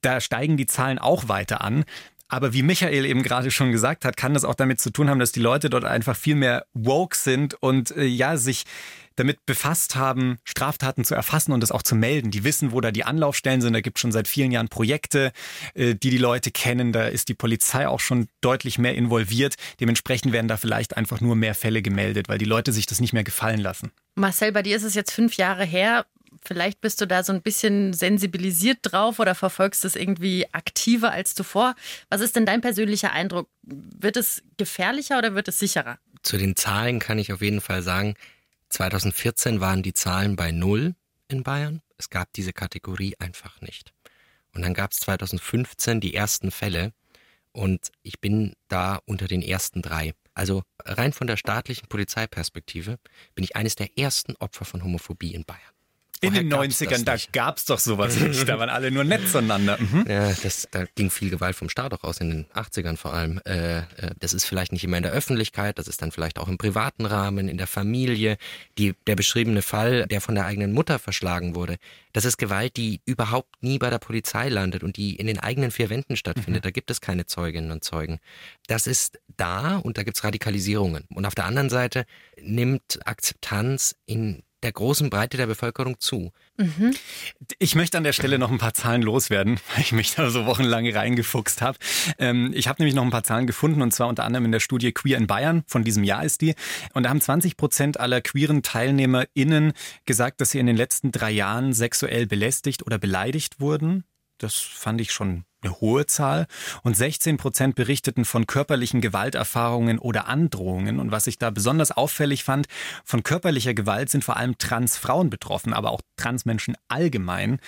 da steigen die Zahlen auch weiter an. Aber wie Michael eben gerade schon gesagt hat, kann das auch damit zu tun haben, dass die Leute dort einfach viel mehr woke sind und äh, ja, sich damit befasst haben, Straftaten zu erfassen und es auch zu melden. Die wissen, wo da die Anlaufstellen sind. Da gibt es schon seit vielen Jahren Projekte, äh, die die Leute kennen. Da ist die Polizei auch schon deutlich mehr involviert. Dementsprechend werden da vielleicht einfach nur mehr Fälle gemeldet, weil die Leute sich das nicht mehr gefallen lassen. Marcel, bei dir ist es jetzt fünf Jahre her. Vielleicht bist du da so ein bisschen sensibilisiert drauf oder verfolgst es irgendwie aktiver als zuvor. Was ist denn dein persönlicher Eindruck? Wird es gefährlicher oder wird es sicherer? Zu den Zahlen kann ich auf jeden Fall sagen, 2014 waren die Zahlen bei Null in Bayern. Es gab diese Kategorie einfach nicht. Und dann gab es 2015 die ersten Fälle und ich bin da unter den ersten drei. Also rein von der staatlichen Polizeiperspektive bin ich eines der ersten Opfer von Homophobie in Bayern. In den 90ern, da gab es doch sowas nicht. Da waren alle nur nett zueinander. Mhm. Ja, das, da ging viel Gewalt vom Staat auch aus, in den 80ern vor allem. Äh, äh, das ist vielleicht nicht immer in der Öffentlichkeit, das ist dann vielleicht auch im privaten Rahmen, in der Familie. Die, der beschriebene Fall, der von der eigenen Mutter verschlagen wurde, das ist Gewalt, die überhaupt nie bei der Polizei landet und die in den eigenen vier Wänden stattfindet. Mhm. Da gibt es keine Zeuginnen und Zeugen. Das ist da und da gibt es Radikalisierungen. Und auf der anderen Seite nimmt Akzeptanz in der großen Breite der Bevölkerung zu. Mhm. Ich möchte an der Stelle noch ein paar Zahlen loswerden, weil ich mich da so wochenlang reingefuchst habe. Ähm, ich habe nämlich noch ein paar Zahlen gefunden und zwar unter anderem in der Studie Queer in Bayern, von diesem Jahr ist die. Und da haben 20 Prozent aller queeren TeilnehmerInnen gesagt, dass sie in den letzten drei Jahren sexuell belästigt oder beleidigt wurden. Das fand ich schon eine hohe Zahl. Und 16 Prozent berichteten von körperlichen Gewalterfahrungen oder Androhungen. Und was ich da besonders auffällig fand, von körperlicher Gewalt sind vor allem Transfrauen betroffen, aber auch Transmenschen allgemein.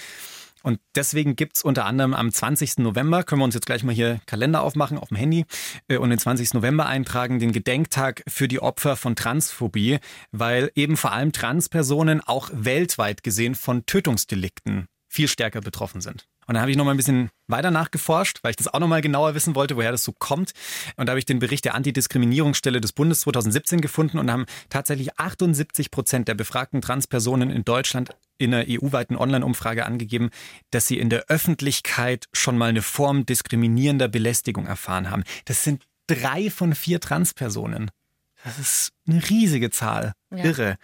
Und deswegen gibt's unter anderem am 20. November, können wir uns jetzt gleich mal hier Kalender aufmachen auf dem Handy äh, und den 20. November eintragen, den Gedenktag für die Opfer von Transphobie, weil eben vor allem Transpersonen auch weltweit gesehen von Tötungsdelikten viel stärker betroffen sind. Und dann habe ich noch mal ein bisschen weiter nachgeforscht, weil ich das auch noch mal genauer wissen wollte, woher das so kommt. Und da habe ich den Bericht der Antidiskriminierungsstelle des Bundes 2017 gefunden und haben tatsächlich 78 Prozent der befragten Transpersonen in Deutschland in einer EU-weiten Online-Umfrage angegeben, dass sie in der Öffentlichkeit schon mal eine Form diskriminierender Belästigung erfahren haben. Das sind drei von vier Transpersonen. Das ist eine riesige Zahl. Ja. Irre.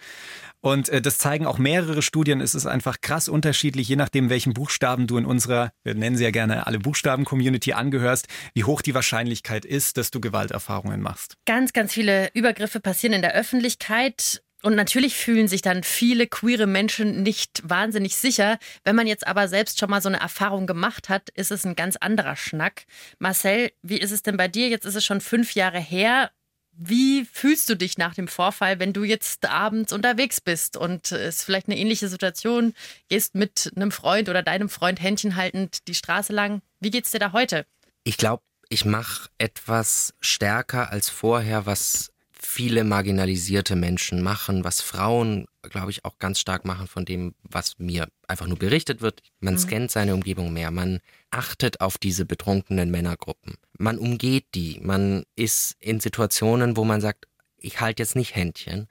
Und äh, das zeigen auch mehrere Studien. Es ist einfach krass unterschiedlich, je nachdem, welchen Buchstaben du in unserer, wir nennen sie ja gerne alle Buchstaben-Community angehörst, wie hoch die Wahrscheinlichkeit ist, dass du Gewalterfahrungen machst. Ganz, ganz viele Übergriffe passieren in der Öffentlichkeit. Und natürlich fühlen sich dann viele queere Menschen nicht wahnsinnig sicher. Wenn man jetzt aber selbst schon mal so eine Erfahrung gemacht hat, ist es ein ganz anderer Schnack. Marcel, wie ist es denn bei dir? Jetzt ist es schon fünf Jahre her. Wie fühlst du dich nach dem Vorfall, wenn du jetzt abends unterwegs bist und es vielleicht eine ähnliche Situation, gehst mit einem Freund oder deinem Freund Händchen haltend die Straße lang? Wie geht's dir da heute? Ich glaube, ich mache etwas stärker als vorher, was viele marginalisierte Menschen machen, was Frauen, glaube ich, auch ganz stark machen von dem, was mir einfach nur berichtet wird. Man mhm. scannt seine Umgebung mehr, man achtet auf diese betrunkenen Männergruppen, man umgeht die, man ist in Situationen, wo man sagt, ich halte jetzt nicht Händchen.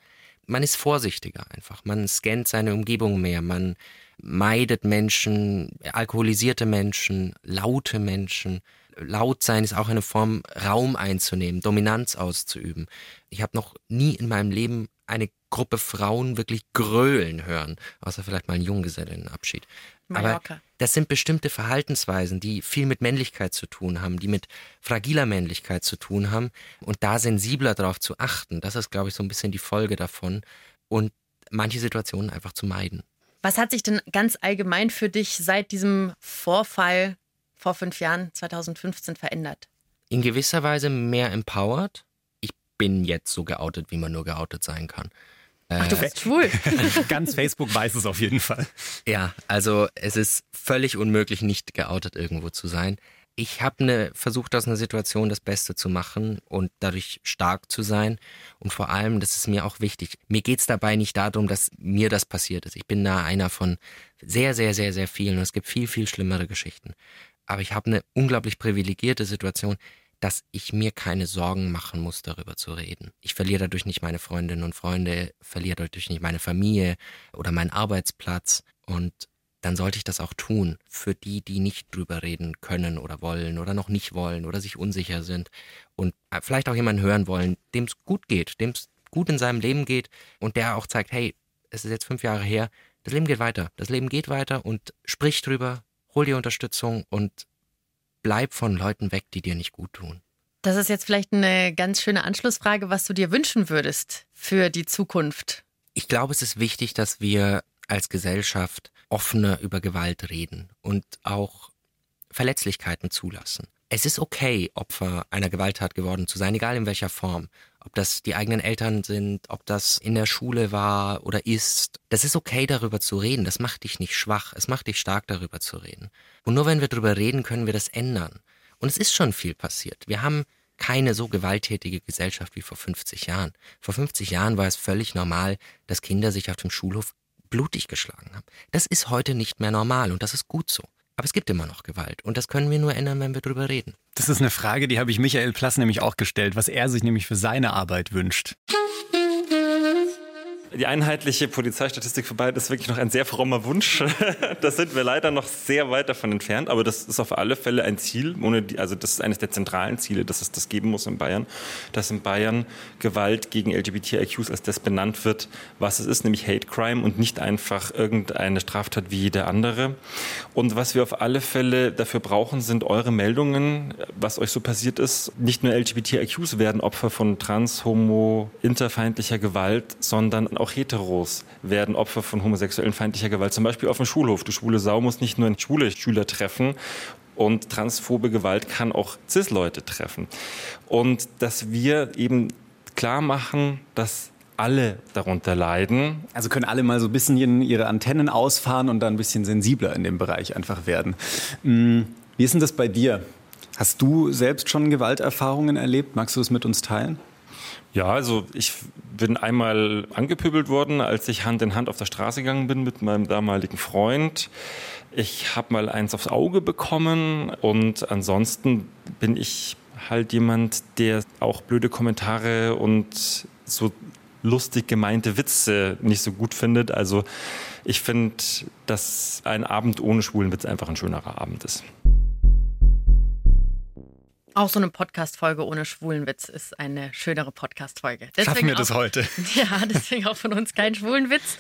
Man ist vorsichtiger einfach, man scannt seine Umgebung mehr, man meidet Menschen, alkoholisierte Menschen, laute Menschen, laut sein ist auch eine Form, Raum einzunehmen, Dominanz auszuüben. Ich habe noch nie in meinem Leben eine Gruppe Frauen wirklich grölen hören, außer vielleicht mal einen Junggesellenabschied. Mallorca. Aber das sind bestimmte Verhaltensweisen, die viel mit Männlichkeit zu tun haben, die mit fragiler Männlichkeit zu tun haben und da sensibler darauf zu achten. Das ist, glaube ich, so ein bisschen die Folge davon und manche Situationen einfach zu meiden. Was hat sich denn ganz allgemein für dich seit diesem Vorfall vor fünf Jahren, 2015, verändert? In gewisser Weise mehr empowered. Ich bin jetzt so geoutet, wie man nur geoutet sein kann. Ach, du äh, bist schwul. Ganz Facebook weiß es auf jeden Fall. Ja, also es ist völlig unmöglich, nicht geoutet irgendwo zu sein. Ich habe ne, versucht, aus einer Situation das Beste zu machen und dadurch stark zu sein. Und vor allem, das ist mir auch wichtig, mir geht es dabei nicht darum, dass mir das passiert ist. Ich bin da einer von sehr, sehr, sehr, sehr vielen. Und es gibt viel, viel schlimmere Geschichten aber ich habe eine unglaublich privilegierte Situation, dass ich mir keine Sorgen machen muss, darüber zu reden. Ich verliere dadurch nicht meine Freundinnen und Freunde, verliere dadurch nicht meine Familie oder meinen Arbeitsplatz und dann sollte ich das auch tun für die, die nicht drüber reden können oder wollen oder noch nicht wollen oder sich unsicher sind und äh, vielleicht auch jemanden hören wollen, dem es gut geht, dem es gut in seinem Leben geht und der auch zeigt, hey, es ist jetzt fünf Jahre her, das Leben geht weiter, das Leben geht weiter und sprich drüber, hol dir Unterstützung und bleib von Leuten weg, die dir nicht gut tun. Das ist jetzt vielleicht eine ganz schöne Anschlussfrage, was du dir wünschen würdest für die Zukunft. Ich glaube, es ist wichtig, dass wir als Gesellschaft offener über Gewalt reden und auch Verletzlichkeiten zulassen. Es ist okay, Opfer einer Gewalttat geworden zu sein, egal in welcher Form. Ob das die eigenen Eltern sind, ob das in der Schule war oder ist. Das ist okay, darüber zu reden. Das macht dich nicht schwach. Es macht dich stark, darüber zu reden. Und nur wenn wir darüber reden, können wir das ändern. Und es ist schon viel passiert. Wir haben keine so gewalttätige Gesellschaft wie vor 50 Jahren. Vor 50 Jahren war es völlig normal, dass Kinder sich auf dem Schulhof blutig geschlagen haben. Das ist heute nicht mehr normal und das ist gut so. Aber es gibt immer noch Gewalt und das können wir nur ändern, wenn wir drüber reden. Das ist eine Frage, die habe ich Michael Plass nämlich auch gestellt, was er sich nämlich für seine Arbeit wünscht. Die einheitliche Polizeistatistik für beide ist wirklich noch ein sehr frommer Wunsch. da sind wir leider noch sehr weit davon entfernt, aber das ist auf alle Fälle ein Ziel. Ohne die, also das ist eines der zentralen Ziele, dass es das geben muss in Bayern, dass in Bayern Gewalt gegen LGBTIQs als das benannt wird, was es ist, nämlich Hate Crime und nicht einfach irgendeine Straftat wie jede andere. Und was wir auf alle Fälle dafür brauchen, sind eure Meldungen, was euch so passiert ist. Nicht nur LGBTIQs werden Opfer von trans, homo, interfeindlicher Gewalt, sondern auch Heteros werden Opfer von homosexuellen feindlicher Gewalt, zum Beispiel auf dem Schulhof. Du schwule Sau muss nicht nur schwule Schüler treffen, und transphobe Gewalt kann auch CIS-Leute treffen. Und dass wir eben klar machen, dass alle darunter leiden. Also können alle mal so ein bisschen ihre Antennen ausfahren und dann ein bisschen sensibler in dem Bereich einfach werden. Hm, wie ist denn das bei dir? Hast du selbst schon Gewalterfahrungen erlebt? Magst du es mit uns teilen? Ja, also ich bin einmal angepöbelt worden, als ich Hand in Hand auf der Straße gegangen bin mit meinem damaligen Freund. Ich habe mal eins aufs Auge bekommen und ansonsten bin ich halt jemand, der auch blöde Kommentare und so lustig gemeinte Witze nicht so gut findet. Also ich finde, dass ein Abend ohne schwulen Witz einfach ein schönerer Abend ist. Auch so eine Podcast-Folge ohne Schwulenwitz ist eine schönere Podcast-Folge. Schaffen wir das heute? Ja, deswegen auch von uns kein Schwulenwitz.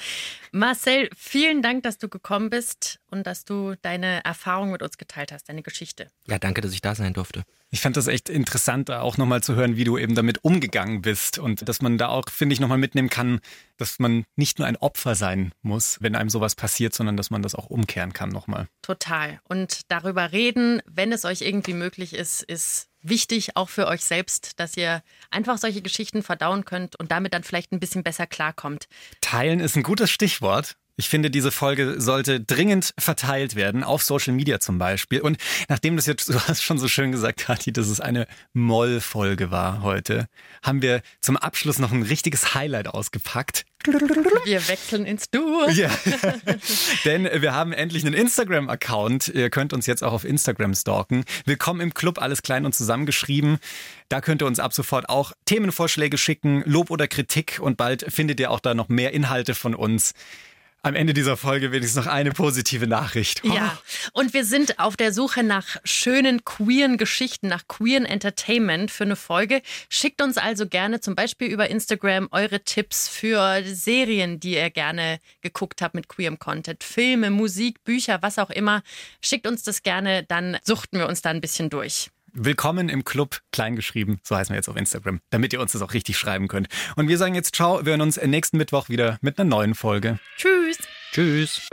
Marcel, vielen Dank, dass du gekommen bist und dass du deine Erfahrung mit uns geteilt hast, deine Geschichte. Ja, danke, dass ich da sein durfte. Ich fand das echt interessant, auch nochmal zu hören, wie du eben damit umgegangen bist und dass man da auch, finde ich, nochmal mitnehmen kann, dass man nicht nur ein Opfer sein muss, wenn einem sowas passiert, sondern dass man das auch umkehren kann nochmal. Total. Und darüber reden, wenn es euch irgendwie möglich ist, ist wichtig, auch für euch selbst, dass ihr einfach solche Geschichten verdauen könnt und damit dann vielleicht ein bisschen besser klarkommt. Teilen ist ein gutes Stichwort. Ich finde, diese Folge sollte dringend verteilt werden, auf Social Media zum Beispiel. Und nachdem das jetzt, du hast schon so schön gesagt, Kathi, dass es eine Moll-Folge war heute, haben wir zum Abschluss noch ein richtiges Highlight ausgepackt. Wir wechseln ins Du. Ja. Denn wir haben endlich einen Instagram-Account. Ihr könnt uns jetzt auch auf Instagram stalken. Willkommen im Club, alles klein und zusammengeschrieben. Da könnt ihr uns ab sofort auch Themenvorschläge schicken, Lob oder Kritik und bald findet ihr auch da noch mehr Inhalte von uns am Ende dieser Folge wenigstens noch eine positive Nachricht. Oh. Ja, und wir sind auf der Suche nach schönen queeren Geschichten, nach queeren Entertainment für eine Folge. Schickt uns also gerne zum Beispiel über Instagram eure Tipps für Serien, die ihr gerne geguckt habt mit queerem Content. Filme, Musik, Bücher, was auch immer. Schickt uns das gerne, dann suchten wir uns da ein bisschen durch. Willkommen im Club, kleingeschrieben, so heißen wir jetzt auf Instagram, damit ihr uns das auch richtig schreiben könnt. Und wir sagen jetzt ciao, wir hören uns nächsten Mittwoch wieder mit einer neuen Folge. Tschüss. Tschüss.